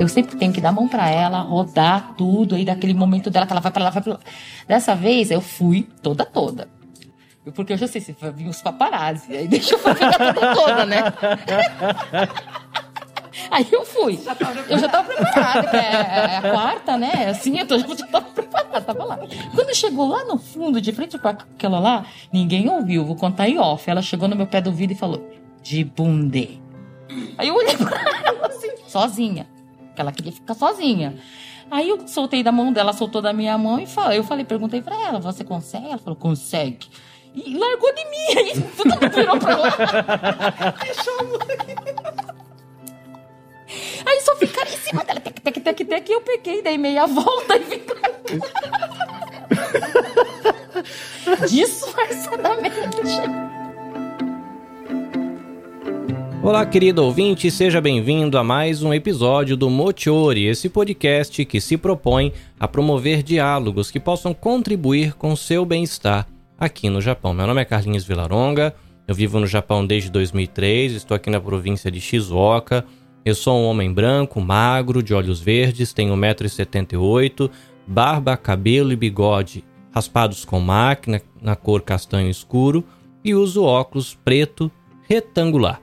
eu sempre tenho que dar a mão para ela, rodar tudo, aí daquele momento dela que ela vai para lá, vai pra lá. Dessa vez eu fui toda toda. Porque eu já sei se vir os paparazzi, aí deixa eu ficar toda toda, né? Aí eu fui. Eu já tava preparada, que é, é a quarta, né? Assim, eu, tô, eu já tava preparada, tava lá. Quando chegou lá no fundo, de frente com aquela lá, ninguém ouviu, vou contar em off. Ela chegou no meu pé do vidro e falou, de bunde. Aí eu olhei pra ela assim, sozinha. Porque ela queria ficar sozinha. Aí eu soltei da mão dela, soltou da minha mão e falei, eu falei, perguntei pra ela, você consegue? Ela falou, consegue. E largou de mim, aí todo mundo virou pra lá. Aí só ficaram em cima dela, tec, tec, tec, tec, e eu peguei, dei meia volta e ficaram. Disfarçadamente. Olá, querido ouvinte, seja bem-vindo a mais um episódio do Mochiori, esse podcast que se propõe a promover diálogos que possam contribuir com seu bem-estar aqui no Japão. Meu nome é Carlinhos Vilaronga, eu vivo no Japão desde 2003, estou aqui na província de Shizuoka. Eu sou um homem branco, magro, de olhos verdes, tenho 1,78m, barba, cabelo e bigode raspados com máquina na cor castanho escuro e uso óculos preto retangular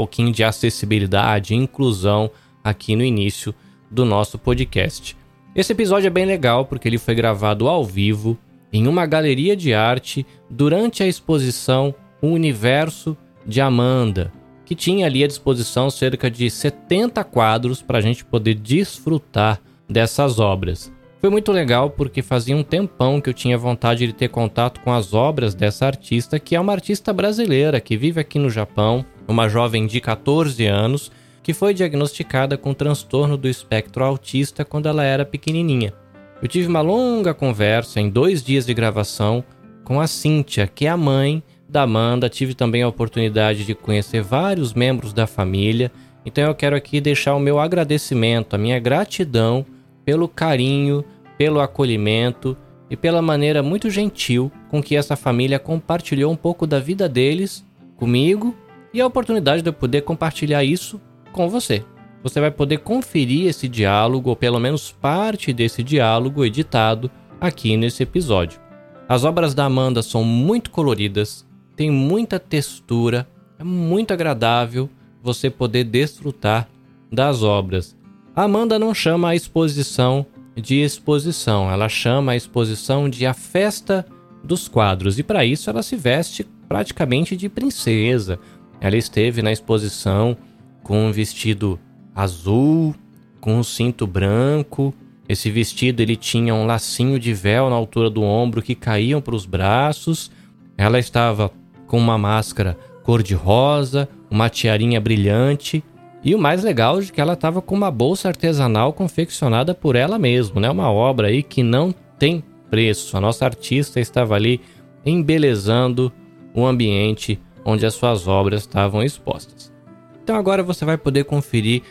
pouquinho de acessibilidade e inclusão aqui no início do nosso podcast. Esse episódio é bem legal porque ele foi gravado ao vivo em uma galeria de arte durante a exposição O Universo de Amanda, que tinha ali à disposição cerca de 70 quadros para a gente poder desfrutar dessas obras. Foi muito legal porque fazia um tempão que eu tinha vontade de ter contato com as obras dessa artista, que é uma artista brasileira que vive aqui no Japão, uma jovem de 14 anos que foi diagnosticada com transtorno do espectro autista quando ela era pequenininha. Eu tive uma longa conversa em dois dias de gravação com a Cíntia, que é a mãe da Amanda. Tive também a oportunidade de conhecer vários membros da família. Então eu quero aqui deixar o meu agradecimento, a minha gratidão pelo carinho, pelo acolhimento e pela maneira muito gentil com que essa família compartilhou um pouco da vida deles comigo e a oportunidade de eu poder compartilhar isso com você. Você vai poder conferir esse diálogo, ou pelo menos parte desse diálogo editado aqui nesse episódio. As obras da Amanda são muito coloridas, tem muita textura, é muito agradável você poder desfrutar das obras. A Amanda não chama a exposição de exposição, ela chama a exposição de a festa dos quadros, e para isso ela se veste praticamente de princesa, ela esteve na exposição com um vestido azul, com um cinto branco. Esse vestido ele tinha um lacinho de véu na altura do ombro que caíam para os braços. Ela estava com uma máscara cor-de-rosa, uma tiarinha brilhante e o mais legal é que ela estava com uma bolsa artesanal confeccionada por ela mesma, né? Uma obra aí que não tem preço. A nossa artista estava ali embelezando o ambiente onde as suas obras estavam expostas. Então agora você vai poder conferir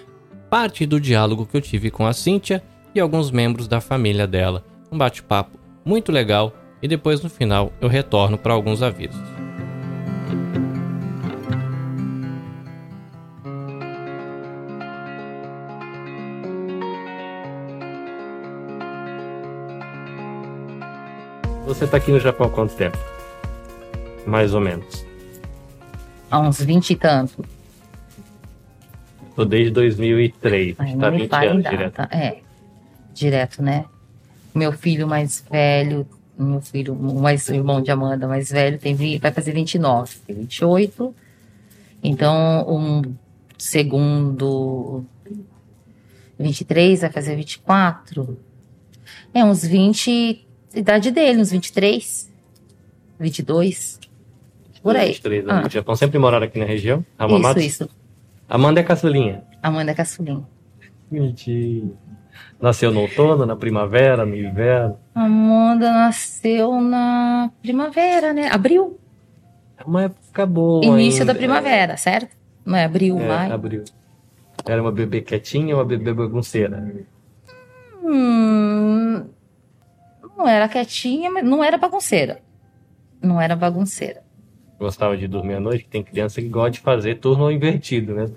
parte do diálogo que eu tive com a Cíntia e alguns membros da família dela. Um bate-papo muito legal e depois no final eu retorno para alguns avisos. Você está aqui no Japão há quanto tempo? Mais ou menos há uns 20 e tanto. Tô desde 2003, Ai, tá 20 anos data. direto. É, direto, né? Meu filho mais velho, meu filho, mais o irmão de Amanda mais velho, tem, vai fazer 29, 28. Então, um segundo 23, vai fazer 24. É, uns 20, idade dele, uns 23, 22. Por aí. 23 anos. Ah. Japão sempre moraram aqui na região? Hamamatsu? Isso, isso. Amanda é caçulinha? Amanda é caçulinha. Mentira. Nasceu no outono, na primavera, no inverno? Amanda nasceu na primavera, né? Abril. É uma época boa. Início ainda. da primavera, certo? Não é abril, é, maio? abril. Era uma bebê quietinha ou uma bebê bagunceira? Hum, não era quietinha, mas não era bagunceira. Não era bagunceira gostava de dormir à noite, tem criança que gosta de fazer turno invertido, né?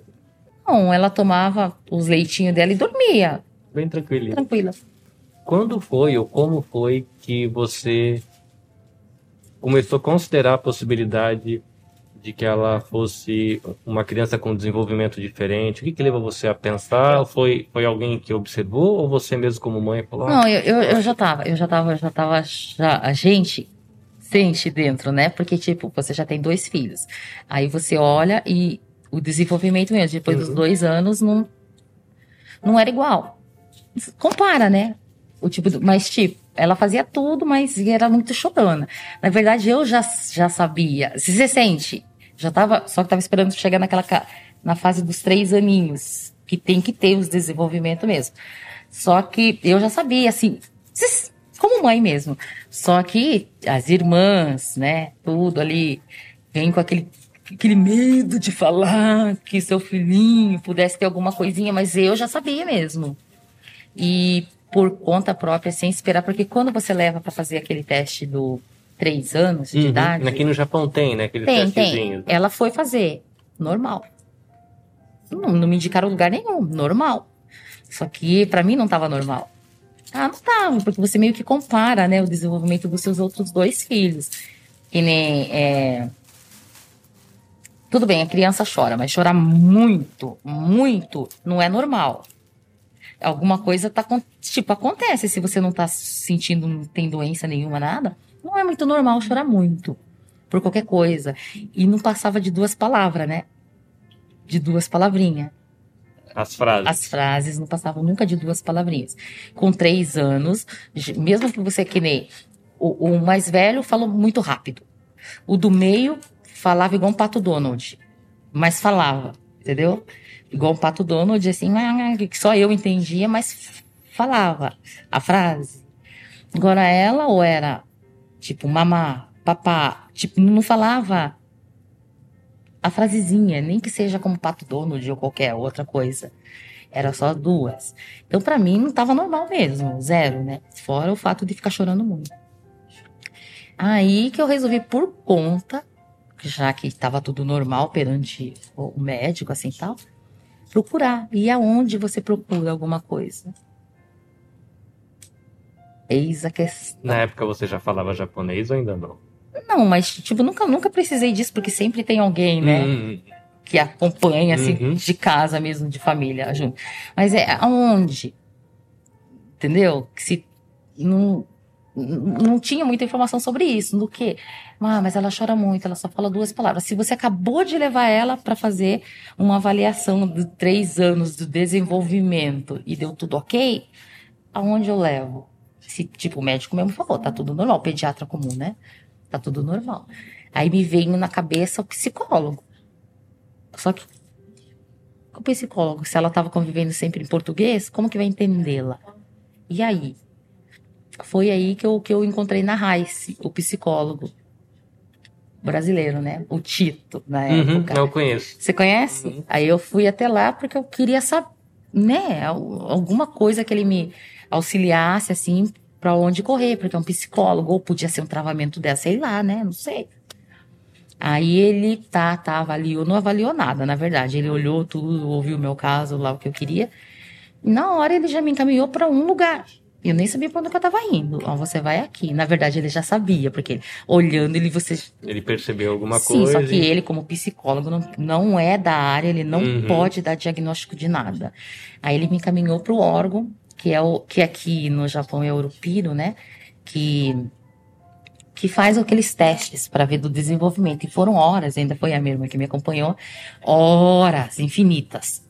Não, ela tomava os leitinhos dela e dormia. Bem tranquila. Tranquila. Quando foi ou como foi que você começou a considerar a possibilidade de que ela fosse uma criança com desenvolvimento diferente? O que, que levou você a pensar? Foi, foi alguém que observou ou você mesmo como mãe falou? Não, eu, eu, eu já tava, eu já tava, já tava, já, a gente sente dentro, né? Porque, tipo, você já tem dois filhos. Aí você olha e o desenvolvimento mesmo, depois uhum. dos dois anos, não, não era igual. Compara, né? O tipo, do, mas tipo, ela fazia tudo, mas era muito chorona. Na verdade, eu já, já sabia. Se você sente, já tava, só que tava esperando chegar naquela na fase dos três aninhos, que tem que ter os desenvolvimento mesmo. Só que eu já sabia, assim, como mãe mesmo. Só que as irmãs, né, tudo ali, vem com aquele, aquele medo de falar que seu filhinho pudesse ter alguma coisinha, mas eu já sabia mesmo. E por conta própria, sem esperar, porque quando você leva para fazer aquele teste do três anos de uhum. idade. Aqui no Japão tem, né? Aquele tem, tem. Ela foi fazer, normal. Não, não me indicaram lugar nenhum, normal. Só que para mim não estava normal. Ah, não tava, porque você meio que compara, né, o desenvolvimento dos seus outros dois filhos. Que nem. É... Tudo bem, a criança chora, mas chorar muito, muito, não é normal alguma coisa tá tipo acontece se você não tá sentindo não tem doença nenhuma nada não é muito normal chorar muito por qualquer coisa e não passava de duas palavras né de duas palavrinhas as frases. As frases não passavam nunca de duas palavrinhas. Com três anos mesmo que você que nem o, o mais velho falou muito rápido. O do meio falava igual um pato Donald mas falava entendeu? Igual o Pato Donald, assim, que só eu entendia, mas falava a frase. Agora ela ou era tipo mamá, papá, tipo, não falava a frasezinha, nem que seja como Pato Donald ou qualquer outra coisa. Era só duas. Então, para mim, não tava normal mesmo, zero, né? Fora o fato de ficar chorando muito. Aí que eu resolvi por conta, já que estava tudo normal perante o médico, assim tal, procurar. E aonde você procura alguma coisa? Eis a questão. Na época você já falava japonês ou ainda não? Não, mas tipo, nunca, nunca precisei disso, porque sempre tem alguém, né? Hum. Que acompanha, assim, uhum. de casa mesmo, de família, junto. Mas é aonde? Entendeu? Que se não, não tinha muita informação sobre isso. Do que? Ah, mas ela chora muito, ela só fala duas palavras. Se você acabou de levar ela para fazer uma avaliação de três anos do desenvolvimento e deu tudo ok, aonde eu levo? Se, tipo, o médico mesmo falou, tá tudo normal, pediatra comum, né? Tá tudo normal. Aí me veio na cabeça o psicólogo. Só que o psicólogo, se ela estava convivendo sempre em português, como que vai entendê-la? E aí? Foi aí que eu, que eu encontrei na Raiz, o psicólogo brasileiro, né? O Tito, na uhum, época. Eu conheço. Você conhece? Uhum. Aí eu fui até lá porque eu queria saber, né? Alguma coisa que ele me auxiliasse, assim, para onde correr, porque é um psicólogo, ou podia ser um travamento dessa, sei lá, né? Não sei. Aí ele tá, tá, avaliou, não avaliou nada, na verdade. Ele olhou tudo, ouviu o meu caso, lá o que eu queria. Na hora ele já me encaminhou para um lugar. Eu nem sabia para onde eu estava indo. Ó, você vai aqui. Na verdade, ele já sabia, porque olhando ele, você. Ele percebeu alguma Sim, coisa. Sim, só que e... ele, como psicólogo, não, não é da área, ele não uhum. pode dar diagnóstico de nada. Aí ele me encaminhou para o órgão, que é o que aqui no Japão é o Urupiro, né? Que que faz aqueles testes para ver do desenvolvimento. E foram horas, ainda foi a irmã que me acompanhou, horas infinitas.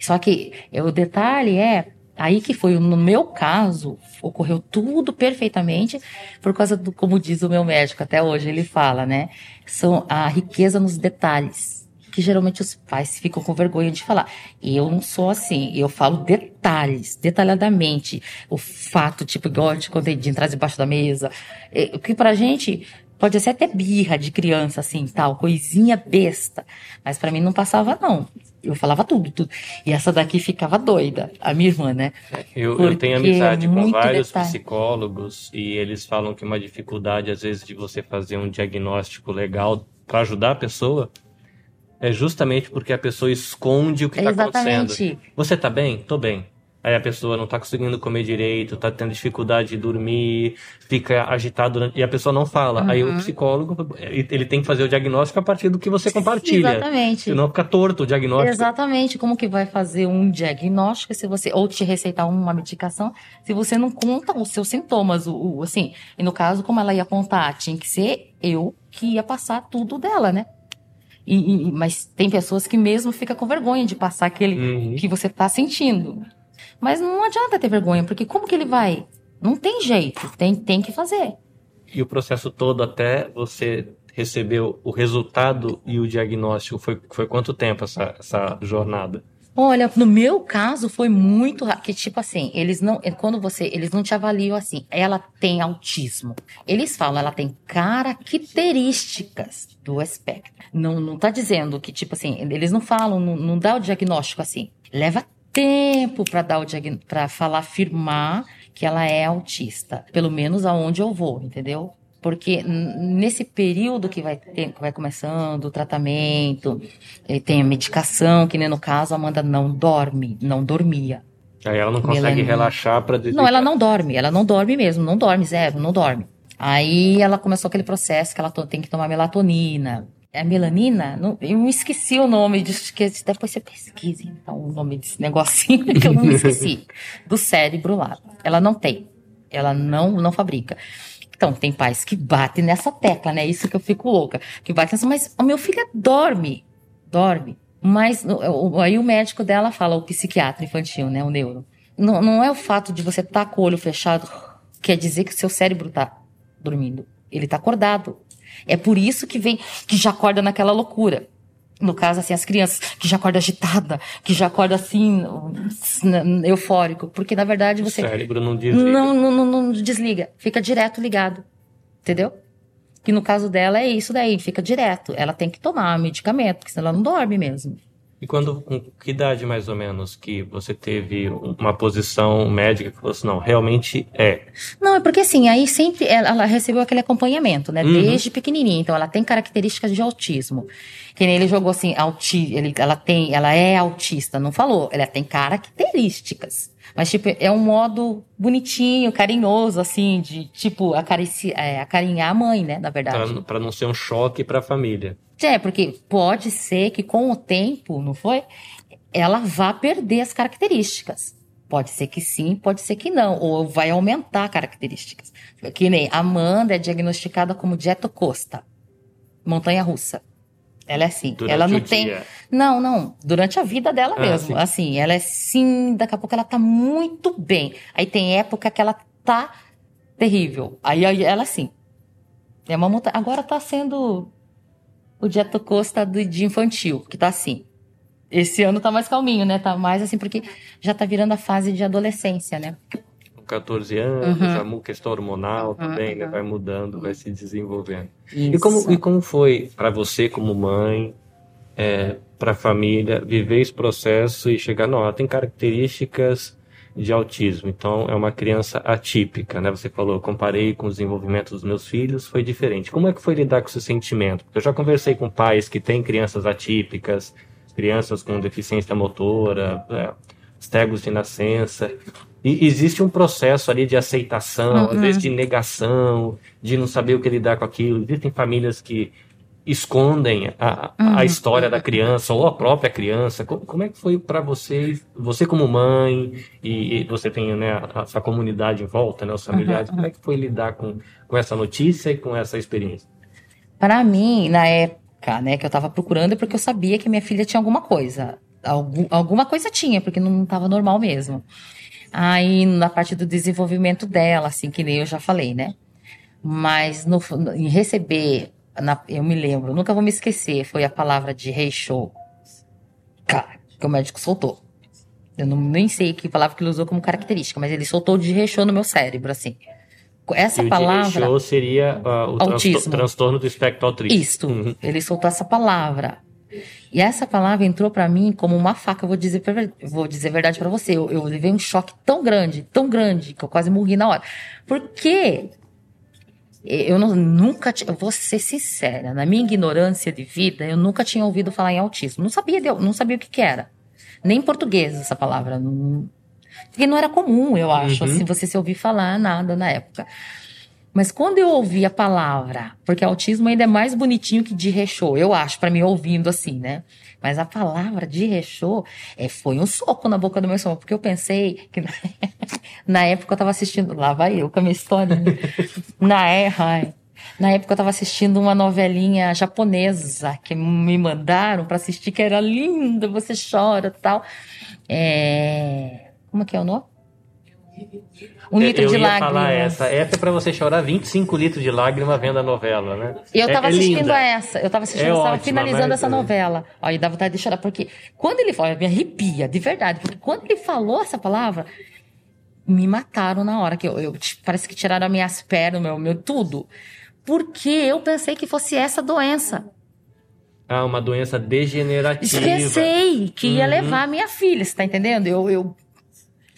Só que o detalhe é Aí que foi, no meu caso, ocorreu tudo perfeitamente por causa do, como diz o meu médico, até hoje ele fala, né? São a riqueza nos detalhes. Que geralmente os pais ficam com vergonha de falar. Eu não sou assim, eu falo detalhes, detalhadamente. O fato, tipo, igual de quando de entrar debaixo da mesa. O que pra gente pode ser até birra de criança, assim, tal, coisinha besta. Mas para mim não passava, não eu falava tudo, tudo. E essa daqui ficava doida, a minha irmã, né? Eu, eu tenho amizade com vários detalhe. psicólogos e eles falam que uma dificuldade, às vezes, de você fazer um diagnóstico legal para ajudar a pessoa é justamente porque a pessoa esconde o que está acontecendo. Você tá bem? Tô bem. Aí a pessoa não tá conseguindo comer direito, tá tendo dificuldade de dormir, fica agitado durante... e a pessoa não fala. Uhum. Aí o uhum. psicólogo, ele tem que fazer o diagnóstico a partir do que você compartilha. Exatamente. Senão fica torto o diagnóstico. Exatamente. Como que vai fazer um diagnóstico se você, ou te receitar uma medicação, se você não conta os seus sintomas, o, o assim. E no caso, como ela ia apontar, tinha que ser eu que ia passar tudo dela, né? E, e, mas tem pessoas que mesmo fica com vergonha de passar aquele uhum. que você está sentindo. Mas não adianta ter vergonha, porque como que ele vai? Não tem jeito, tem, tem que fazer. E o processo todo até você receber o resultado e o diagnóstico, foi, foi quanto tempo essa, essa jornada? Olha, no meu caso foi muito que tipo assim, eles não, quando você, eles não te avaliam assim, ela tem autismo. Eles falam, ela tem características do espectro. Não, não tá dizendo que tipo assim, eles não falam, não, não dá o diagnóstico assim. Leva tempo para dar o para falar, afirmar que ela é autista, pelo menos aonde eu vou, entendeu? Porque nesse período que vai, ter, que vai começando o tratamento, eh, tem a medicação, que nem no caso a Amanda não dorme, não dormia. Aí ela não consegue relaxar para Não, ela não dorme, ela não dorme mesmo, não dorme, zero, não dorme. Aí ela começou aquele processo que ela tem que tomar melatonina, é a melanina? Não, eu esqueci o nome disso, que depois você pesquisa então o nome desse negocinho que eu não esqueci. do cérebro lá. Ela não tem. Ela não, não fabrica. Então, tem pais que batem nessa tecla, né? Isso que eu fico louca. Que batem nessa, mas o meu filho dorme. Dorme. Mas aí o médico dela fala, o psiquiatra infantil, né? O neuro. Não, não é o fato de você estar tá com o olho fechado, quer dizer que o seu cérebro está dormindo. Ele está acordado. É por isso que vem, que já acorda naquela loucura. No caso, assim, as crianças que já acorda agitada, que já acorda assim, eufórico. Porque, na verdade, você. O cérebro não desliga. Não, não, não, não desliga. Fica direto ligado. Entendeu? Que no caso dela é isso daí, fica direto. Ela tem que tomar medicamento, porque senão ela não dorme mesmo. E quando, com que idade mais ou menos que você teve uma posição médica que falou assim, não, realmente é? Não, é porque assim, aí sempre ela, recebeu aquele acompanhamento, né? Uhum. Desde pequenininha. Então ela tem características de autismo. Que nem ele jogou assim, auti, ele, ela tem, ela é autista, não falou. Ela tem características. Mas, tipo, é um modo bonitinho, carinhoso, assim, de, tipo, acarici, é, acarinhar a mãe, né, na verdade. Para não ser um choque para a família. É, porque pode ser que com o tempo, não foi? Ela vá perder as características. Pode ser que sim, pode ser que não. Ou vai aumentar características. Que nem Amanda é diagnosticada como dietocosta, montanha russa. Ela é assim. Durante ela não tem. Dia. Não, não. Durante a vida dela ah, mesmo. Sim. Assim, ela é sim, daqui a pouco ela tá muito bem. Aí tem época que ela tá terrível. Aí ela assim. É uma montanha. Agora tá sendo o Dieta Costa de infantil, que tá assim. Esse ano tá mais calminho, né? Tá mais assim, porque já tá virando a fase de adolescência, né? Com 14 anos, uhum. a questão hormonal uhum, também, né? Vai mudando, vai se desenvolvendo. Isso. E como, e como foi para você, como mãe, é, para a família, viver esse processo e chegar, não, ela tem características de autismo. Então, é uma criança atípica, né? Você falou, comparei com o desenvolvimento dos meus filhos, foi diferente. Como é que foi lidar com esse sentimento? Porque eu já conversei com pais que têm crianças atípicas, crianças com deficiência motora, é, cegos de nascença. E existe um processo ali de aceitação, uhum. às vezes de negação, de não saber o que lidar com aquilo. Existem famílias que escondem a, uhum. a história da criança ou a própria criança. Como, como é que foi para você, você como mãe e, e você tem né, a, a, sua comunidade em volta, né, os familiares, uhum. como é que foi lidar com, com essa notícia e com essa experiência? Para mim, na época, né, que eu estava procurando, é porque eu sabia que minha filha tinha alguma coisa. Algum, alguma coisa tinha, porque não estava normal mesmo. Aí, na parte do desenvolvimento dela, assim, que nem eu já falei, né? Mas no, em receber na, eu me lembro, nunca vou me esquecer, foi a palavra de rei show. Cara, que o médico soltou. Eu não, nem sei que palavra que ele usou como característica, mas ele soltou de rechô no meu cérebro, assim. Essa e palavra. O seria uh, o transtorno do espectro autista. Isto. Uhum. Ele soltou essa palavra. E essa palavra entrou para mim como uma faca. Eu vou dizer, vou dizer a verdade para você. Eu, eu levei um choque tão grande, tão grande, que eu quase morri na hora. Porque Eu não, nunca, eu vou ser sincera, na minha ignorância de vida, eu nunca tinha ouvido falar em autismo. Não sabia, de, não sabia o que, que era. Nem em português essa palavra. Não, porque não era comum, eu acho, uhum. assim, você se ouvir falar nada na época. Mas quando eu ouvi a palavra, porque autismo ainda é mais bonitinho que de rechô, eu acho, para mim ouvindo assim, né? Mas a palavra de rechô é, foi um soco na boca do meu estômago, porque eu pensei que na época eu tava assistindo, lá vai eu com a minha história. Né? na, é, na época eu tava assistindo uma novelinha japonesa que me mandaram para assistir, que era linda, você chora tal. É... Como é que é o nome? Um litro eu de lágrimas. falar essa. Essa é pra você chorar 25 litros de lágrima vendo a novela, né? E eu tava é, é assistindo linda. essa. Eu tava assistindo, é eu tava finalizando essa é. novela. Aí dá vontade de chorar, porque quando ele falou, me arrepia, de verdade. Porque quando ele falou essa palavra, me mataram na hora. que eu, eu Parece que tiraram as minhas pernas, meu, meu tudo. Porque eu pensei que fosse essa doença. Ah, uma doença degenerativa. Pensei que ia uhum. levar a minha filha, você tá entendendo? Eu, eu,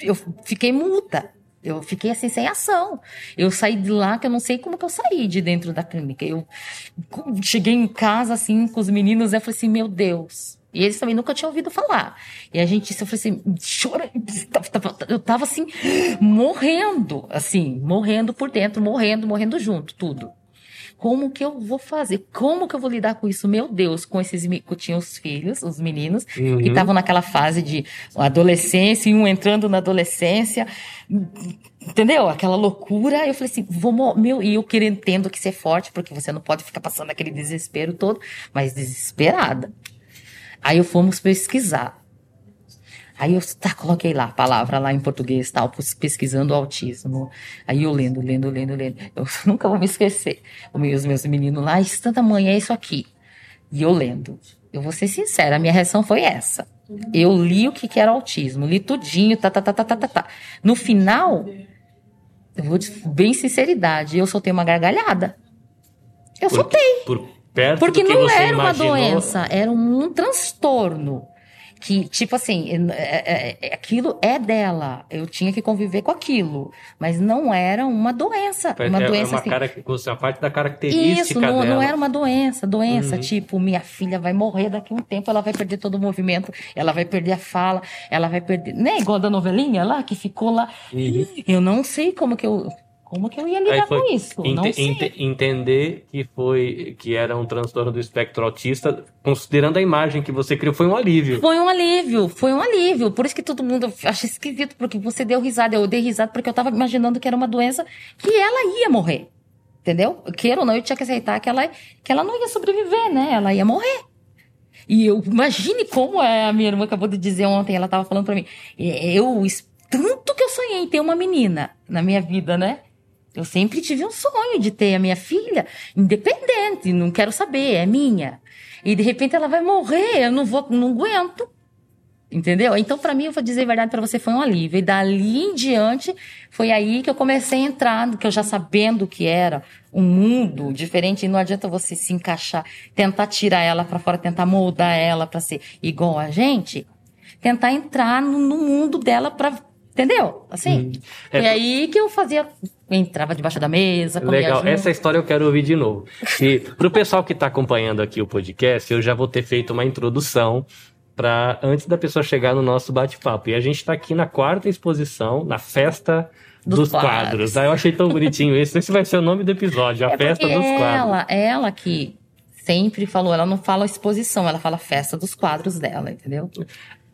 eu fiquei muda. Eu fiquei assim sem ação. Eu saí de lá que eu não sei como que eu saí de dentro da clínica. Eu cheguei em casa assim com os meninos e falei assim, meu Deus. E eles também nunca tinham ouvido falar. E a gente, eu falei assim, chora. Eu tava assim, morrendo, assim, morrendo por dentro, morrendo, morrendo junto, tudo. Como que eu vou fazer? Como que eu vou lidar com isso? Meu Deus, com esses que tinham os filhos, os meninos, uhum. que estavam naquela fase de adolescência, e um entrando na adolescência, entendeu? Aquela loucura. Eu falei assim, vou, meu, e eu querendo tendo que ser forte, porque você não pode ficar passando aquele desespero todo, mas desesperada. Aí eu fomos pesquisar. Aí eu tá, coloquei lá a palavra lá em português, tal, pesquisando autismo. Aí eu lendo, lendo, lendo, lendo. Eu nunca vou me esquecer. Os meus meninos lá, isso da manhã é isso aqui. E eu lendo. Eu vou ser sincera, a minha reação foi essa. Eu li o que, que era autismo, li tudinho, tá, tá, tá, tá, tá, tá, tá. No final, eu vou bem sinceridade, eu soltei uma gargalhada. Eu por, soltei. Por perto Porque não era imaginou... uma doença, era um transtorno que, tipo assim, é, é, é, aquilo é dela. Eu tinha que conviver com aquilo. Mas não era uma doença. Uma é doença uma assim. Cara, a parte da característica Isso, não, dela. não era uma doença. Doença, uhum. tipo, minha filha vai morrer daqui a um tempo, ela vai perder todo o movimento, ela vai perder a fala, ela vai perder. Né, igual da novelinha lá, que ficou lá. Uhum. Eu não sei como que eu como que eu ia lidar com isso? Não sei. Ent entender que foi que era um transtorno do espectro autista, considerando a imagem que você criou, foi um alívio. Foi um alívio, foi um alívio. Por isso que todo mundo acha esquisito, porque você deu risada. Eu dei risada porque eu tava imaginando que era uma doença que ela ia morrer. Entendeu? Queira ou não, eu tinha que aceitar que ela, que ela não ia sobreviver, né? Ela ia morrer. E eu imagine como é, a minha irmã acabou de dizer ontem, ela tava falando para mim. Eu tanto que eu sonhei em ter uma menina na minha vida, né? Eu sempre tive um sonho de ter a minha filha independente, não quero saber, é minha. E de repente ela vai morrer, eu não vou, não aguento. Entendeu? Então, para mim, eu vou dizer a verdade para você, foi um alívio. E dali em diante, foi aí que eu comecei a entrar, que eu já sabendo que era um mundo diferente, e não adianta você se encaixar, tentar tirar ela para fora, tentar moldar ela para ser igual a gente, tentar entrar no, no mundo dela para Entendeu? Assim. Hum. É, e aí que eu fazia. Entrava debaixo da mesa. Legal, junto. essa história eu quero ouvir de novo. E pro pessoal que está acompanhando aqui o podcast, eu já vou ter feito uma introdução para antes da pessoa chegar no nosso bate-papo. E a gente está aqui na quarta exposição, na festa dos, dos quadros. quadros. Ah, eu achei tão bonitinho isso. Esse vai ser o nome do episódio, a é festa dos ela, quadros. Ela que sempre falou, ela não fala exposição, ela fala festa dos quadros dela, entendeu?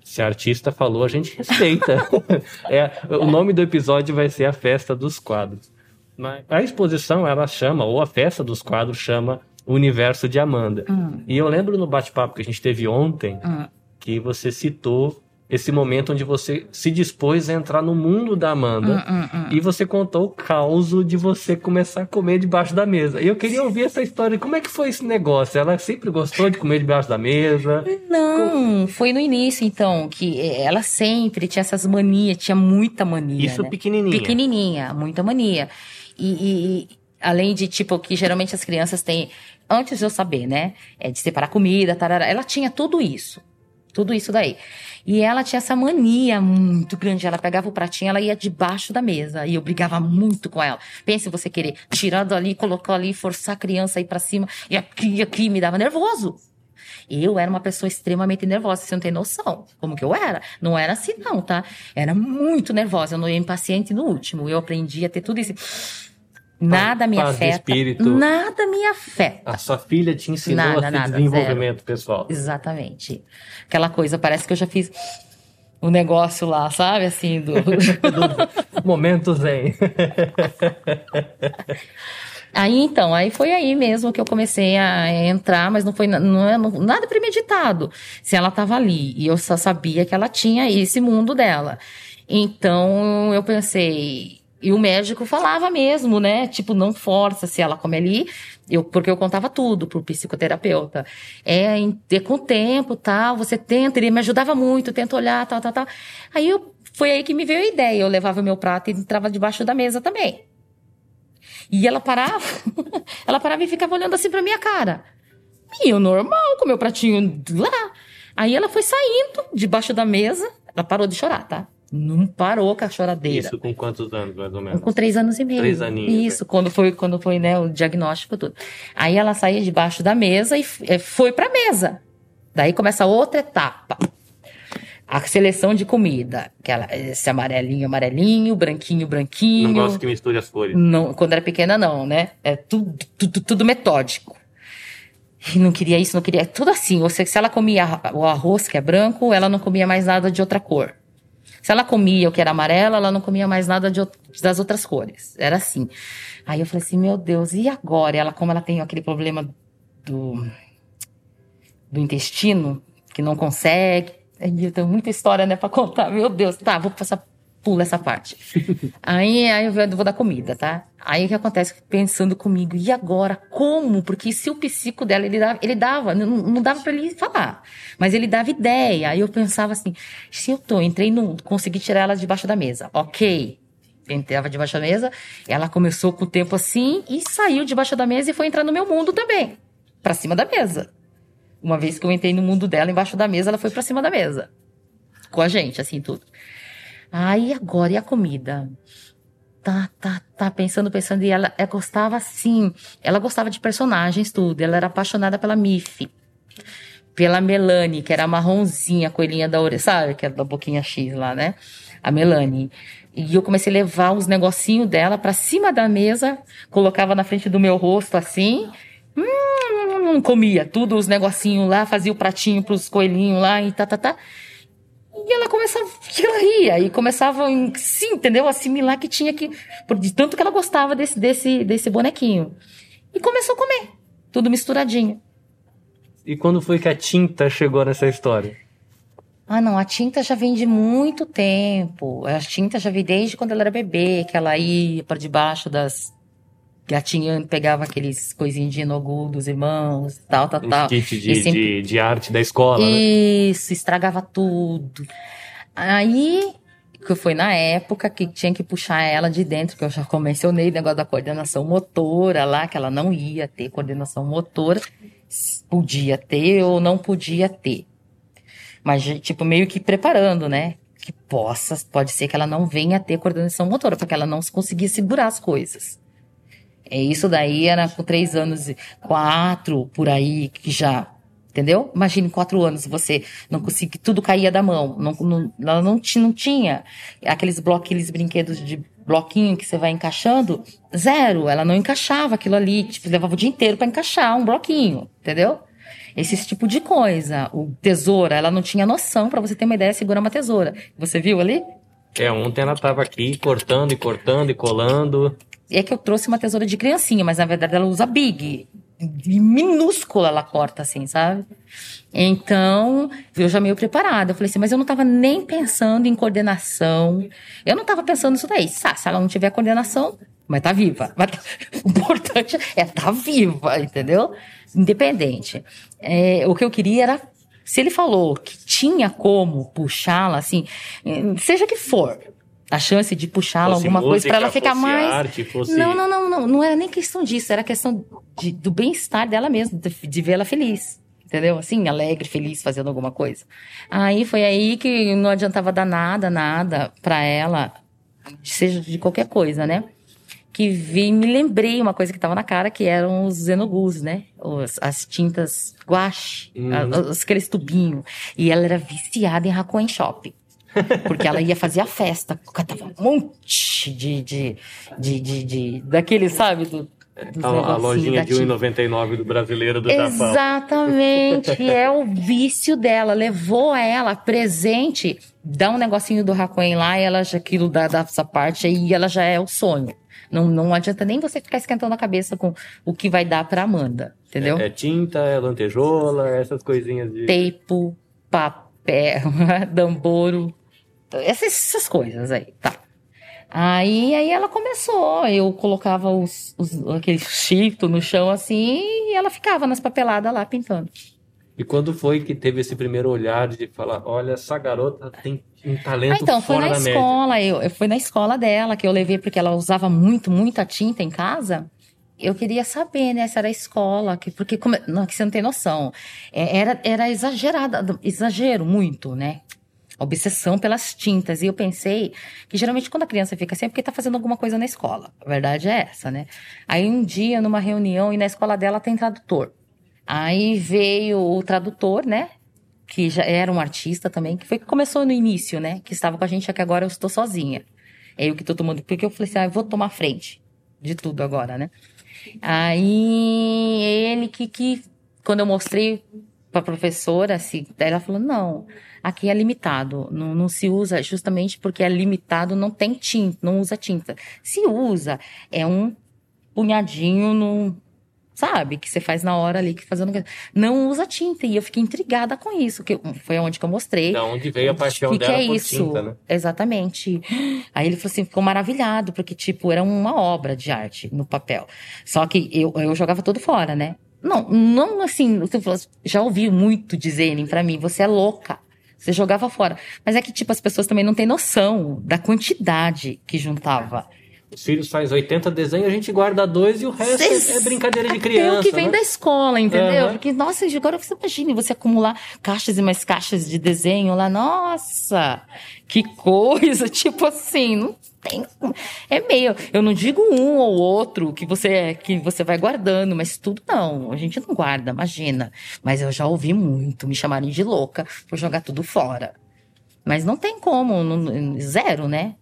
Se a artista falou, a gente respeita. é, o nome do episódio vai ser a Festa dos Quadros. Mas a exposição, ela chama, ou a Festa dos Quadros chama Universo de Amanda. Hum. E eu lembro no bate-papo que a gente teve ontem, hum. que você citou esse momento onde você se dispôs a entrar no mundo da Amanda hum, hum, hum. e você contou o caos de você começar a comer debaixo da mesa. E eu queria ouvir essa história. Como é que foi esse negócio? Ela sempre gostou de comer debaixo da mesa? Não, foi no início então, que ela sempre tinha essas manias, tinha muita mania. Isso né? pequenininha. Pequenininha, muita mania. E, e, além de tipo que geralmente as crianças têm, antes de eu saber, né, é de separar comida, tarará, ela tinha tudo isso Tudo isso daí. E ela tinha essa mania muito grande. Ela pegava o pratinho, ela ia debaixo da mesa. E eu brigava muito com ela. Pense você querer tirar dali, colocar ali, forçar a criança a ir pra cima. E aqui, aqui, me dava nervoso. Eu era uma pessoa extremamente nervosa, você não tem noção como que eu era. Não era assim, não, tá? Era muito nervosa, eu não ia impaciente no último. Eu aprendi a ter tudo isso. Nada me afeta. espírito. Nada me afeta. A sua filha te ensinou Nada, a nada, desenvolvimento pessoal. Exatamente. Aquela coisa, parece que eu já fiz o negócio lá, sabe? Assim, do. Momento zen. Aí então, aí foi aí mesmo que eu comecei a entrar, mas não foi não é nada premeditado. Se ela estava ali e eu só sabia que ela tinha esse mundo dela. Então eu pensei, e o médico falava mesmo, né? Tipo, não força se ela come ali, eu, porque eu contava tudo pro psicoterapeuta. É, é com o tempo, tal, você tenta, ele me ajudava muito, tenta olhar, tal, tal, tal. Aí eu, foi aí que me veio a ideia, eu levava meu prato e entrava debaixo da mesa também. E ela parava, ela parava e ficava olhando assim pra minha cara. E eu normal, com meu pratinho lá. Aí ela foi saindo debaixo da mesa, ela parou de chorar, tá? Não parou com a choradeira. Isso com quantos anos, mais ou menos? Com três anos e meio. Três aninhos, né? Isso, quando foi, quando foi, né, o diagnóstico tudo. Aí ela saía debaixo da mesa e eh, foi pra mesa. Daí começa outra etapa. A seleção de comida. Aquela, esse amarelinho, amarelinho, branquinho, branquinho. Não gosto que misture as cores. Não, quando era pequena, não, né? É tudo, tudo, tudo metódico. E não queria isso, não queria. Tudo assim. Ou seja, se ela comia o arroz, que é branco, ela não comia mais nada de outra cor. Se ela comia o que era amarelo, ela não comia mais nada de, das outras cores. Era assim. Aí eu falei assim, meu Deus, e agora? Ela, como ela tem aquele problema do, do intestino, que não consegue. Ai, Eu tenho muita história, né, pra contar. Meu Deus, tá, vou passar, pula essa parte. aí, aí eu vou dar comida, tá? Aí o que acontece? Pensando comigo, e agora? Como? Porque se o psico dela, ele dava, ele dava não, não dava pra ele falar, mas ele dava ideia. Aí eu pensava assim, se eu tô, entrei no, consegui tirar ela debaixo da mesa, ok. Entrava debaixo da mesa, ela começou com o tempo assim e saiu debaixo da mesa e foi entrar no meu mundo também, pra cima da mesa. Uma vez que eu entrei no mundo dela, embaixo da mesa, ela foi pra cima da mesa. Com a gente, assim, tudo. Aí agora, e a comida? Tá, tá, tá, pensando, pensando, e ela, ela gostava assim, ela gostava de personagens, tudo, ela era apaixonada pela Miffy, pela Melanie, que era a marronzinha, a coelhinha da orelha, sabe, que é da boquinha X lá, né, a Melanie. E eu comecei a levar os negocinhos dela pra cima da mesa, colocava na frente do meu rosto assim, hum, comia tudo, os negocinhos lá, fazia o pratinho pros coelhinhos lá e tá, tá, tá. E ela começava, ela ria e começava, sim, entendeu? Assimilar que tinha que, por de tanto que ela gostava desse, desse, desse bonequinho. E começou a comer, tudo misturadinho. E quando foi que a tinta chegou nessa história? Ah, não, a tinta já vem de muito tempo. A tinta já vem desde quando ela era bebê, que ela ia para debaixo das gatinhas, pegava aqueles coisinhos de inogu dos irmãos, tal, tal, tal. kit de, sempre- de, de arte da escola, né? Isso, estragava tudo. Aí, que foi na época que tinha que puxar ela de dentro, que eu já mencionei o negócio da coordenação motora lá, que ela não ia ter coordenação motora. Podia ter ou não podia ter. Mas, tipo, meio que preparando, né? Que possa, pode ser que ela não venha ter coordenação motora, porque ela não conseguia segurar as coisas. É isso daí era com três anos, quatro por aí, que já. Entendeu? Imagine quatro anos você não conseguia, tudo caía da mão. Não, não, ela não, não tinha aqueles bloquinhos, aqueles brinquedos de bloquinho que você vai encaixando. Zero, ela não encaixava aquilo ali. Tipo, levava o dia inteiro para encaixar um bloquinho, entendeu? Esse tipo de coisa. O tesoura, ela não tinha noção, para você ter uma ideia, segura uma tesoura. Você viu ali? É, ontem ela tava aqui cortando e cortando e colando. É que eu trouxe uma tesoura de criancinha, mas na verdade ela usa big. Minúscula ela corta assim, sabe? Então, eu já meio preparada. Eu falei assim, mas eu não tava nem pensando em coordenação. Eu não tava pensando nisso daí. Se ela não tiver coordenação, mas tá viva. Mas tá- O importante é tá viva, entendeu? Independente. É, o que eu queria era se ele falou que tinha como puxá-la, assim, seja que for, a chance de puxá-la, alguma coisa, para ela ficar mais. arte, fosse- Não, não, não, não. Não era nem questão disso, era questão de- do bem-estar dela mesma, de, de ver ela feliz. entendeu? Assim, alegre, feliz, fazendo alguma coisa. Aí foi aí que não adiantava dar nada, nada pra ela, seja de qualquer coisa, né? Que vi, me lembrei uma coisa que tava na cara, que eram os xenogus, né? Os, as tintas guache, Uhum. os- aqueles tubinhos. E ela era viciada em Hakuen Shopping. Porque ela ia fazer a festa, catava um monte de, de, de, de, de- daquele, sabe? Do, A, a lojinha da de tinta. 1,99 do brasileiro do Japão. Exatamente, e é o vício dela. Levou ela presente, dá um negocinho do Hakuen lá, e ela já aquilo dá, dá essa parte aí, ela já é o sonho. Não, não adianta nem você ficar esquentando a cabeça com o que vai dar pra Amanda, entendeu? É tinta, é lantejola, essas coisinhas de. Teipo, papel, damboro, essas, essas coisas aí, tá. Aí, aí ela começou, eu colocava os, os, aquele chito no chão assim, e ela ficava nas papeladas lá pintando. E quando foi que teve esse primeiro olhar de falar, olha, essa garota tem um talento Ah, então, foi fora na da média? escola, eu, eu- foi na escola dela que eu levei, porque ela usava muito, muita tinta em casa. Eu queria saber, né, se era a escola, que, porque como, não, que você não tem noção. É, era, era exagerada, exagero muito, né? Obsessão pelas tintas. E eu pensei que geralmente quando a criança fica assim é porque tá fazendo alguma coisa na escola. A verdade é essa, né? Aí um dia, numa reunião, e na escola dela tem tradutor. Aí veio o tradutor, né? que já era um artista também, que foi que começou no início, né? Que estava com a gente, que agora eu estou sozinha. É eu que estou tomando, porque eu falei assim, ah, eu vou tomar frente de tudo agora, né? Aí ele que, que quando eu mostrei para a professora, assim, ela falou, não, aqui é limitado, não, não se usa, justamente porque é limitado, não tem tinta, não usa tinta. Se usa, é um punhadinho no, sabe, que você faz na hora ali, que fazendo, não usa tinta. E eu fiquei intrigada com isso, que foi onde que eu mostrei. Da onde veio a paixão O que, que dela é por isso? tinta, né? Exatamente. Aí ele falou assim, ficou maravilhado, porque, tipo, era uma obra de arte no papel. Só que eu, eu jogava tudo fora, né? Não, não assim, você falou, já ouvi muito dizerem pra mim, você é louca. Você jogava fora. Mas é que, tipo, as pessoas também não têm noção da quantidade que juntava. Os filhos faz 80 desenhos, a gente guarda dois e o resto Cês- é brincadeira de criança. o que vem né? da escola, entendeu? Aham. Porque, nossa, agora você imagina você acumular caixas e mais caixas de desenho lá. Nossa, que coisa! Tipo assim, não tem. É meio. Eu não digo um ou outro que você que você vai guardando, mas tudo não. A gente não guarda, imagina. Mas eu já ouvi muito me chamarem de louca por jogar tudo fora. Mas não tem como, não- zero, né?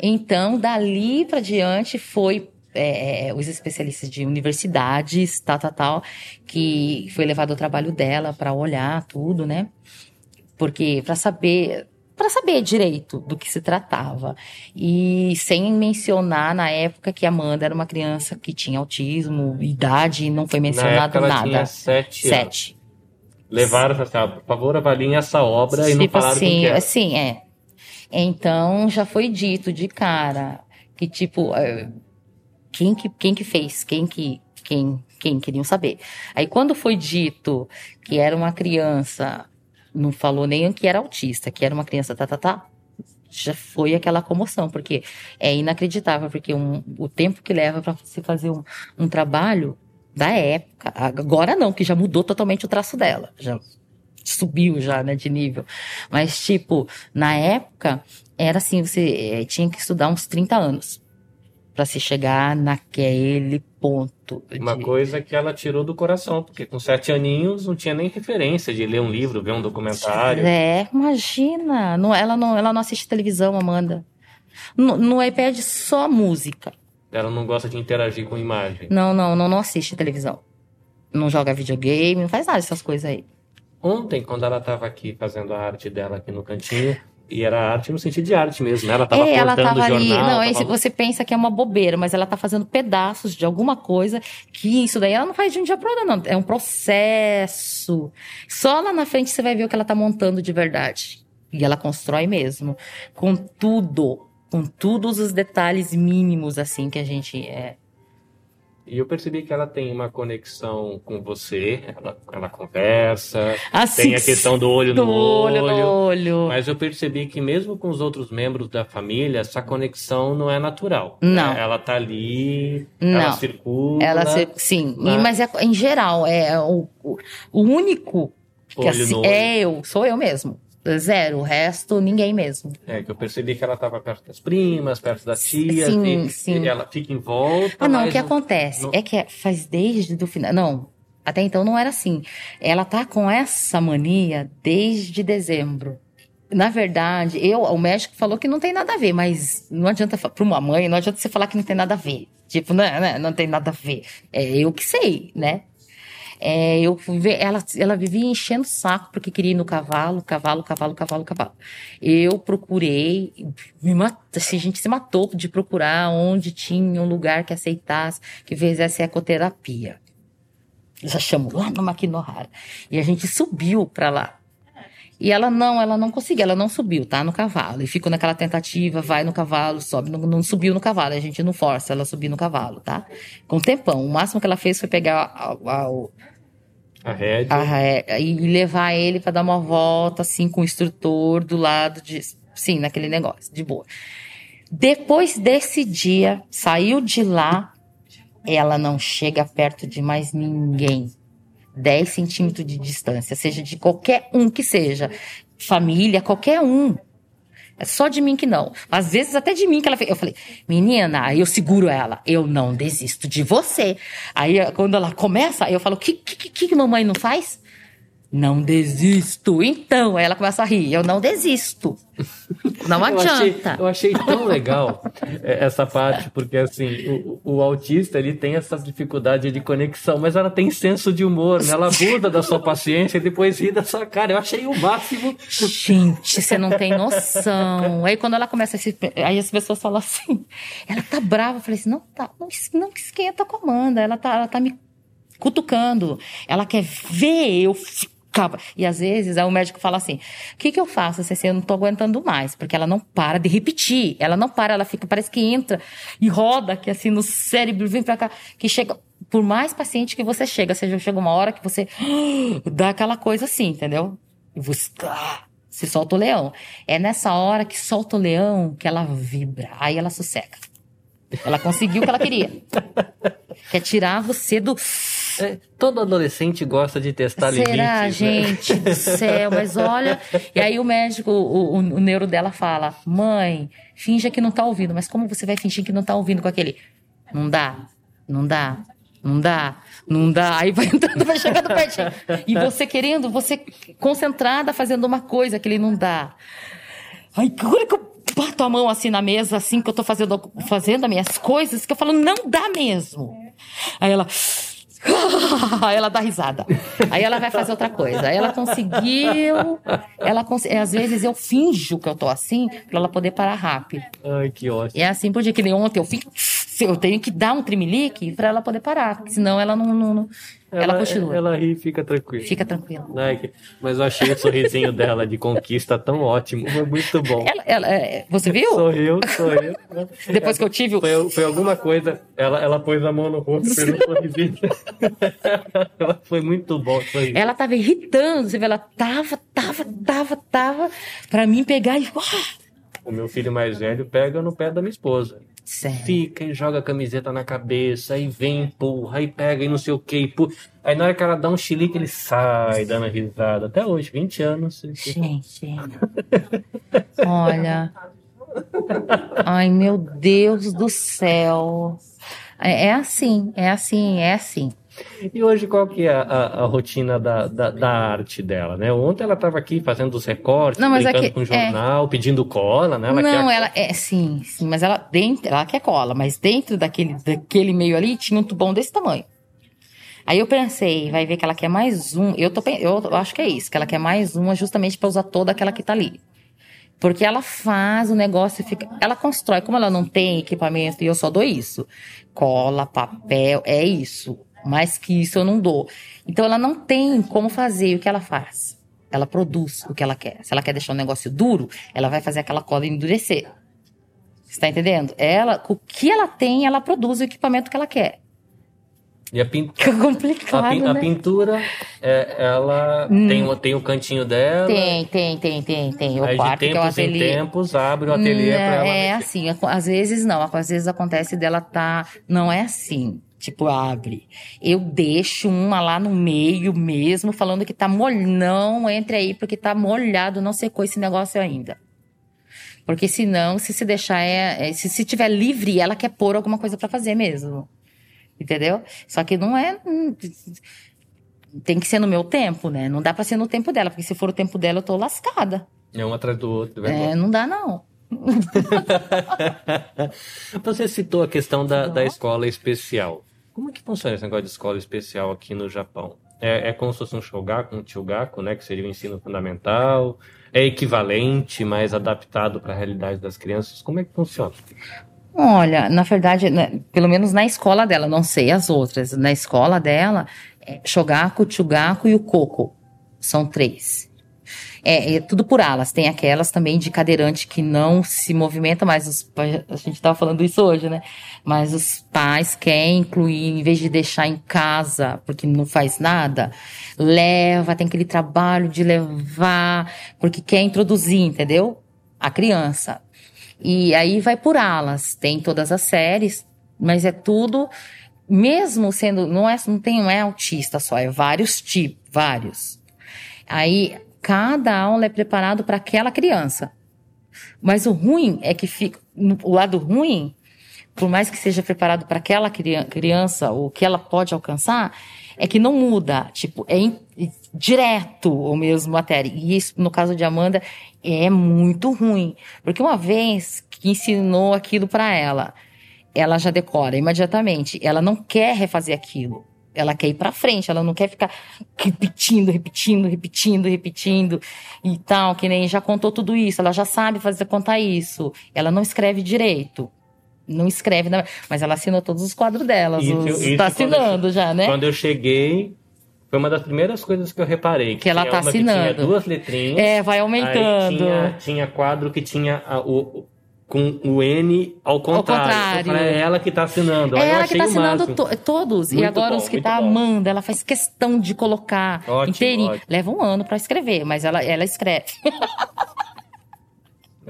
Então, dali para diante foi é, os especialistas de universidades, tal, tal, tal, que foi levado ao trabalho dela para olhar tudo, né? Porque para saber para saber direito do que se tratava. E sem mencionar na época que a Amanda era uma criança que tinha autismo, idade, não foi Na mencionado época ela nada. tinha sete, anos. Sete. Levaram e falaram assim, ah, por favor, avaliem essa obra e não tipo falaram assim, que era. assim, é. Então já foi dito de cara que tipo eh, quem que quem que fez, quem que quem quem queriam saber. Aí quando foi dito que era uma criança, não falou nem que era autista, que era uma criança tá tá tá, já foi aquela comoção, porque é inacreditável, porque um- o tempo que leva para você fazer um, um trabalho da época, agora não, que já mudou totalmente o traço dela, já subiu já, né, de nível. Mas, tipo, na época, era assim, você eh, tinha que estudar uns 30 anos para se chegar naquele ponto. Uma de- coisa que ela tirou do coração, porque com sete aninhos não tinha nem referência de ler um livro, ver um documentário. É, imagina. Não, ela, não, ela não assiste televisão, Amanda. No, no iPad só música. Ela não gosta de interagir com imagem. Não, não, não, não assiste televisão. Não joga videogame, não faz nada dessas coisas aí. Ontem, quando ela estava aqui fazendo a arte dela aqui no cantinho, e era arte no sentido de arte mesmo, né? Ela estava é, ela tava ali. jornal. Não, aí tava- você pensa que é uma bobeira, mas ela tá fazendo pedaços de alguma coisa que isso daí ela não faz de um dia pro outro, não. É um processo. Só lá na frente você vai ver o que ela tá montando de verdade. E ela constrói mesmo. Com tudo. Com todos os detalhes mínimos, assim, que a gente é. E eu percebi que ela tem uma conexão com você, ela, ela conversa, assim, tem a questão do olho do no olho, olho, no olho. Mas eu percebi que mesmo com os outros membros da família, essa conexão não é natural. Não. É, ela tá ali, não. ela circula. Ela sim, mas, mas é, em geral, é o, o, o único que assim, é eu, sou eu mesmo. Zero, o resto, ninguém mesmo. É, que eu percebi que ela estava perto das primas, perto da tia, sim, e, sim. E ela fica em volta. Ah, não, o que não, acontece não... é que faz desde o final. Não, até então não era assim. Ela tá com essa mania desde dezembro. Na verdade, eu, o médico falou que não tem nada a ver, mas não adianta para uma mãe, não adianta você falar que não tem nada a ver. Tipo, não, não, né, não tem nada a ver. É eu que sei, né? É, eu ela, ela vivia enchendo o saco porque queria ir no cavalo, cavalo, cavalo, cavalo, cavalo. Eu procurei, me mat... assim, a gente se matou de procurar onde tinha um lugar que aceitasse, que fizesse ecoterapia. Já chamou lá no Maquinorrara. E a gente subiu para lá. E ela não, ela não conseguiu, ela não subiu, tá? No cavalo. E ficou naquela tentativa, vai no cavalo, sobe, não, não subiu no cavalo. A gente não força ela subir no cavalo, tá? Com um tempão. O máximo que ela fez foi pegar a, a, a rédea. A rédea, e levar ele para dar uma volta, assim, com o instrutor do lado de. Sim, naquele negócio, de boa. Depois desse dia, saiu de lá, ela não chega perto de mais ninguém. 10 centímetros de distância, seja de qualquer um que seja, família, qualquer um. É só de mim que não. Às vezes até de mim que ela fez. Eu falei, menina, aí eu seguro ela. Eu não desisto de você. Aí quando ela começa, eu falo, que, que, que, que mamãe não faz? Não desisto. Então, aí ela começa a rir. Eu não desisto. Não adianta. Eu achei, eu achei tão legal é, essa parte, porque assim, o, o, autista ele tem essa dificuldade de conexão, mas ela tem senso de humor, né? Ela abusa da sua paciência e depois ri da sua cara. Eu achei o máximo. Gente, você não tem noção. Aí quando ela começa a se. Aí as pessoas falam assim, ela tá brava. Eu falei assim, não tá, não, não esquenta a comanda. Ela tá, ela tá me cutucando. Ela quer ver eu E às vezes aí o médico fala assim: o que, que eu faço, assim, eu não tô aguentando mais, porque ela não para de repetir. Ela não para, ela fica, parece que entra e roda aqui assim no cérebro, vem pra cá, que chega. Por mais paciente que você chega, seja chega uma hora que você dá aquela coisa assim, entendeu? E você se solta o leão. É nessa hora que solta o leão que ela vibra. Aí ela sossega. Ela conseguiu o que ela queria. Quer tirar você do é, todo adolescente gosta de testar Será, limites. Será, né? gente né? do céu, mas olha. E aí o médico, o, o, o, neuro dela fala: mãe, finja que não tá ouvindo. Mas como você vai fingir que não tá ouvindo com aquele? Não dá, não dá, não dá, não dá. Aí vai entrando, vai chegando pertinho. E você querendo, você concentrada fazendo uma coisa que ele não dá. Aí, que eu bato a mão assim na mesa, assim que eu tô fazendo, fazendo as minhas coisas, que eu falo, não dá mesmo. Aí ela. Aí ela dá risada. Aí ela vai fazer outra coisa. Aí ela conseguiu. Ela cons... Às vezes eu finjo que eu tô assim pra ela poder parar rápido. Ai, que ótimo. E é assim por dia que nem ontem eu fico. Eu tenho que dar um trimelique pra ela poder parar. Senão ela não, não, não ela, ela, continua. Ela ri e fica tranquila. Fica tranquila. Mas eu achei o sorrisinho dela de conquista tão ótimo. Foi muito bom. Ela, ela, é, você viu? Sorriu, sorriu. Depois que eu tive. Foi, foi alguma coisa. Ela, ela pôs a mão no rosto, fez um sorrisinho. foi muito bom. Foi. Ela tava irritando. Você vê, ela tava, tava, tava, tava. Pra mim pegar e. O meu filho mais velho pega no pé da minha esposa. Sério? Fica e joga a camiseta na cabeça, aí vem, empurra, aí pega e não sei o que, empurra. Aí na hora que ela dá um chilique, ele sai dando risada. Até hoje, 20 anos. Gente. Olha. Ai, meu Deus do céu. É, é assim, é assim, é assim. E hoje qual que é a, a, a rotina da, da, da, arte dela, né? Ontem ela estava aqui fazendo os recortes, não, brincando é que, com o jornal, é... pedindo cola, né? Ela não, ela é sim, sim, mas ela dentro, ela quer cola, mas dentro daquele, daquele meio ali tinha um tubão desse tamanho. Aí eu pensei, vai ver que ela quer mais um. Eu, tô, eu acho que é isso, que ela quer mais uma justamente para usar toda aquela que tá ali. Porque ela faz o negócio, fica, ela constrói. Como ela não tem equipamento e eu só dou isso, cola, papel, é isso mais que isso eu não dou. Então ela não tem como fazer o que ela faz. Ela produz o que ela quer. Se ela quer deixar um negócio duro, ela vai fazer aquela cola endurecer. Você tá entendendo? Ela, o que ela tem, ela produz o equipamento que ela quer. E a, pin... Fica complicado, a, pin... né? a pintura, é, ela Hum. tem, o, tem o cantinho dela. Tem, tem, tem, tem, tem. O Aí quarto de que é o tempos em ateliê. tempos abre o ateliê pra ela. É mexer. assim, às vezes não, às vezes acontece dela tá, não é assim, tipo abre. Eu deixo uma lá no meio mesmo, falando que tá molhado, não entre aí porque tá molhado, não secou esse negócio ainda. Porque senão, se se deixar, é, é- se, se tiver livre, ela quer pôr alguma coisa pra fazer mesmo. Entendeu? Só que não é. Tem que ser no meu tempo, né? Não dá pra ser no tempo dela, porque se for o tempo dela, eu tô lascada. É um atrás do outro. É, embora. não dá, não. Você citou a questão da, da escola especial. Como é que funciona esse negócio de escola especial aqui no Japão? É, é como se fosse um shogaku, um chugaku, né? Que seria o ensino fundamental. É equivalente, mas adaptado para a realidade das crianças. Como é que funciona? Olha, na verdade, né, pelo menos na escola dela, não sei as outras. Na escola dela, é Shogaku, Chugaku e o Coco. São três. É, é tudo por alas. Tem aquelas também de cadeirante que não se movimenta, mas os, a gente estava falando isso hoje, né? Mas os pais querem incluir, em vez de deixar em casa, porque não faz nada, leva, tem aquele trabalho de levar, porque quer introduzir, entendeu? A criança. E aí vai por alas, tem todas as séries, mas é tudo, mesmo sendo, não é, não tem, não é autista só, é vários tipos, vários. Aí cada aula é preparado para aquela criança. Mas o ruim é que fica, o lado ruim, por mais que seja preparado para aquela crian- criança, o que ela pode alcançar, é que não muda, tipo, é in- direto o mesmo matéria. E isso, no caso de Amanda, é muito ruim. Porque uma vez que ensinou aquilo para ela, ela já decora imediatamente. Ela não quer refazer aquilo. Ela quer ir para frente, ela não quer ficar repetindo, repetindo, repetindo, repetindo e tal, que nem já contou tudo isso, ela já sabe fazer contar isso. Ela não escreve direito. Não escreve, mas ela assinou todos os quadros dela. Isso- os- isso tá quando- assinando já, né? Quando eu cheguei, foi uma das primeiras coisas que eu reparei. Que ela tinha tá uma que tinha assinando. duas letrinhas. É, vai aumentando. tinha, tinha quadro que tinha a- o, com o N ao contrário. contrário. Eu falei, É ela que tá assinando. Aí É eu ela que tá assinando to- todos. e Muito agora bom, os que tá bom. amando, ela faz questão de colocar Ótimo, inteirinho. ótimo. Leva um ano pra escrever, mas ela, ela escreve.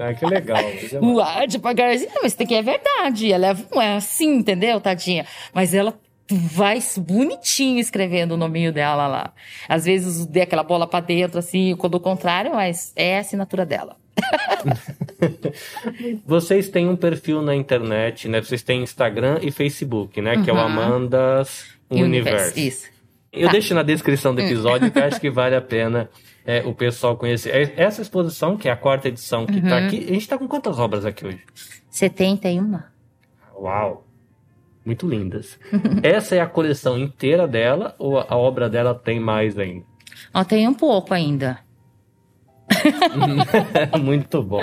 Ah, que legal. Uai, devagarzinho, mas tem que é verdade. Ela é, é assim, entendeu, tadinha? Mas ela vai bonitinho escrevendo o nominho dela lá. Às vezes dê aquela bola pra dentro, assim, quando o contrário, mas é a assinatura dela. Vocês têm um perfil na internet, né? Vocês têm Instagram e Facebook, né? Que é o Uhum. Amandas Universe. Isso. Eu Tá. deixo na descrição do episódio que eu acho que vale a pena é, o pessoal conhecer. É, Essa exposição, que é a quarta edição que tá Uhum. aqui. A gente tá com quantas obras aqui hoje? 71. Uau! Muito lindas. Essa é a coleção inteira dela ou a obra dela tem mais ainda? Ó, tem um pouco ainda. Muito bom.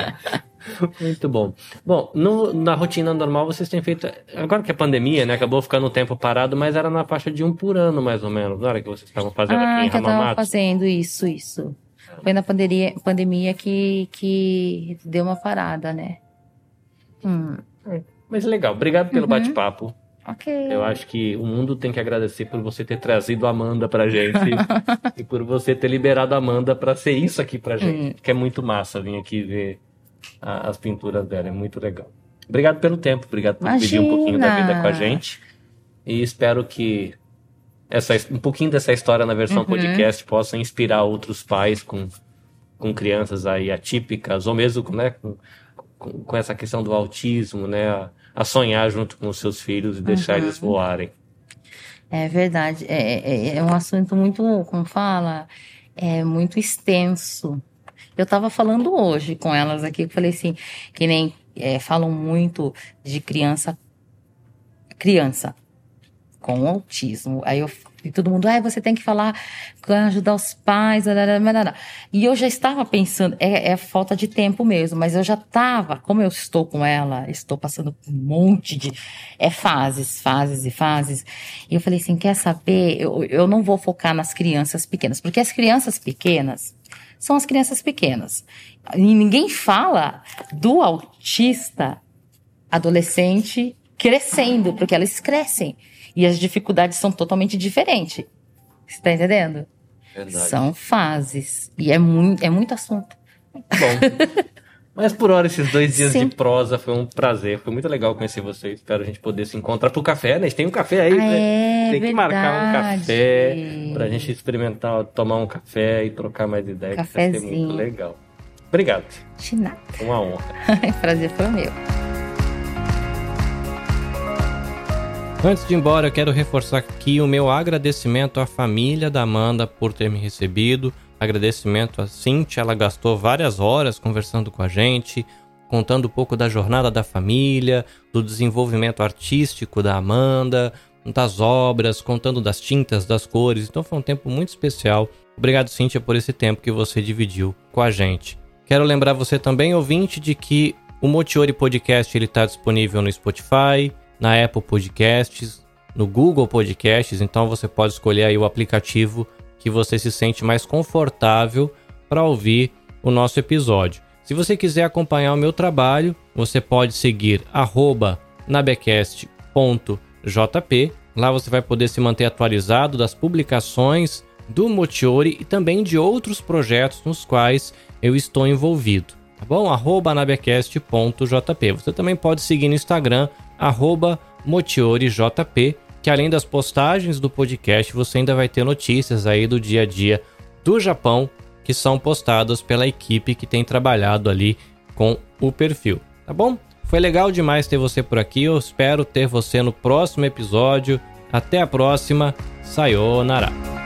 Muito bom. Bom, no- na rotina normal vocês têm feito. Agora que a pandemia, né? Acabou ficando um tempo parado, mas era na faixa de um por ano, mais ou menos. Na hora que vocês estavam fazendo Ah, aqui em que eu tava fazendo isso, isso. Foi na pandemia, pandemia que, que deu uma parada, né? Hum, Mas legal, obrigado pelo Uhum. bate-papo. Ok. Eu acho que o mundo tem que agradecer por você ter trazido a Amanda pra gente e por você ter liberado a Amanda pra ser isso aqui pra gente. Hum. Que é muito massa vir aqui ver a- as pinturas dela, é muito legal. Obrigado pelo tempo, obrigado por dividir um pouquinho da vida com a gente. E espero que essa, um pouquinho dessa história na versão Uhum. podcast possa inspirar outros pais com, com crianças aí atípicas, ou mesmo né, com, com, com essa questão do autismo, né? A, a sonhar junto com os seus filhos e deixar Uhum. eles voarem. É verdade. É, é, é um assunto muito, como fala, é muito extenso. Eu estava falando hoje com elas aqui, eu falei assim, que nem é, falam muito de criança, criança com autismo. Aí eu e todo mundo, ah, você tem que falar, ajudar os pais, darará." e eu já estava pensando, é, é falta de tempo mesmo, mas eu já estava, como eu estou com ela, estou passando por um monte de, é fases, fases e fases, e eu falei assim, quer saber, eu, eu não vou focar nas crianças pequenas, porque as crianças pequenas são as crianças pequenas, e ninguém fala do autista adolescente crescendo, porque elas crescem. E as dificuldades são totalmente diferentes. Você tá entendendo? Verdade. São fases. E é muito, é muito assunto. Bom. Mas por hora, esses dois dias Sim. de prosa foi um prazer. Foi muito legal conhecer vocês. Espero a gente poder se encontrar pro café, né? A gente tem um café aí, Ah, né? é Tem que marcar um café pra gente experimentar, tomar um café e trocar mais ideias. que Vai ser muito legal. Obrigado. De nada. Uma honra. Prazer foi meu. Antes de ir embora, eu quero reforçar aqui o meu agradecimento à família da Amanda por ter me recebido. Agradecimento a Cintia, ela gastou várias horas conversando com a gente, contando um pouco da jornada da família, do desenvolvimento artístico da Amanda, das obras, contando das tintas, das cores. Então foi um tempo muito especial. Obrigado, Cintia, por esse tempo que você dividiu com a gente. Quero lembrar você também, ouvinte, de que o Motiori Podcast ele está disponível no Spotify, na Apple Podcasts, no Google Podcasts, então você pode escolher aí o aplicativo que você se sente mais confortável para ouvir o nosso episódio. Se você quiser acompanhar o meu trabalho, você pode seguir nabecast.jp. Lá você vai poder se manter atualizado das publicações do Motiori e também de outros projetos nos quais eu estou envolvido. Tá bom? Arroba nabecast.jp. Você também pode seguir no Instagram, arroba motiorejp, que além das postagens do podcast, você ainda vai ter notícias aí do dia a dia do Japão que são postadas pela equipe que tem trabalhado ali com o perfil, tá bom? Foi legal demais ter você por aqui, eu espero ter você no próximo episódio. Até a próxima, sayonara.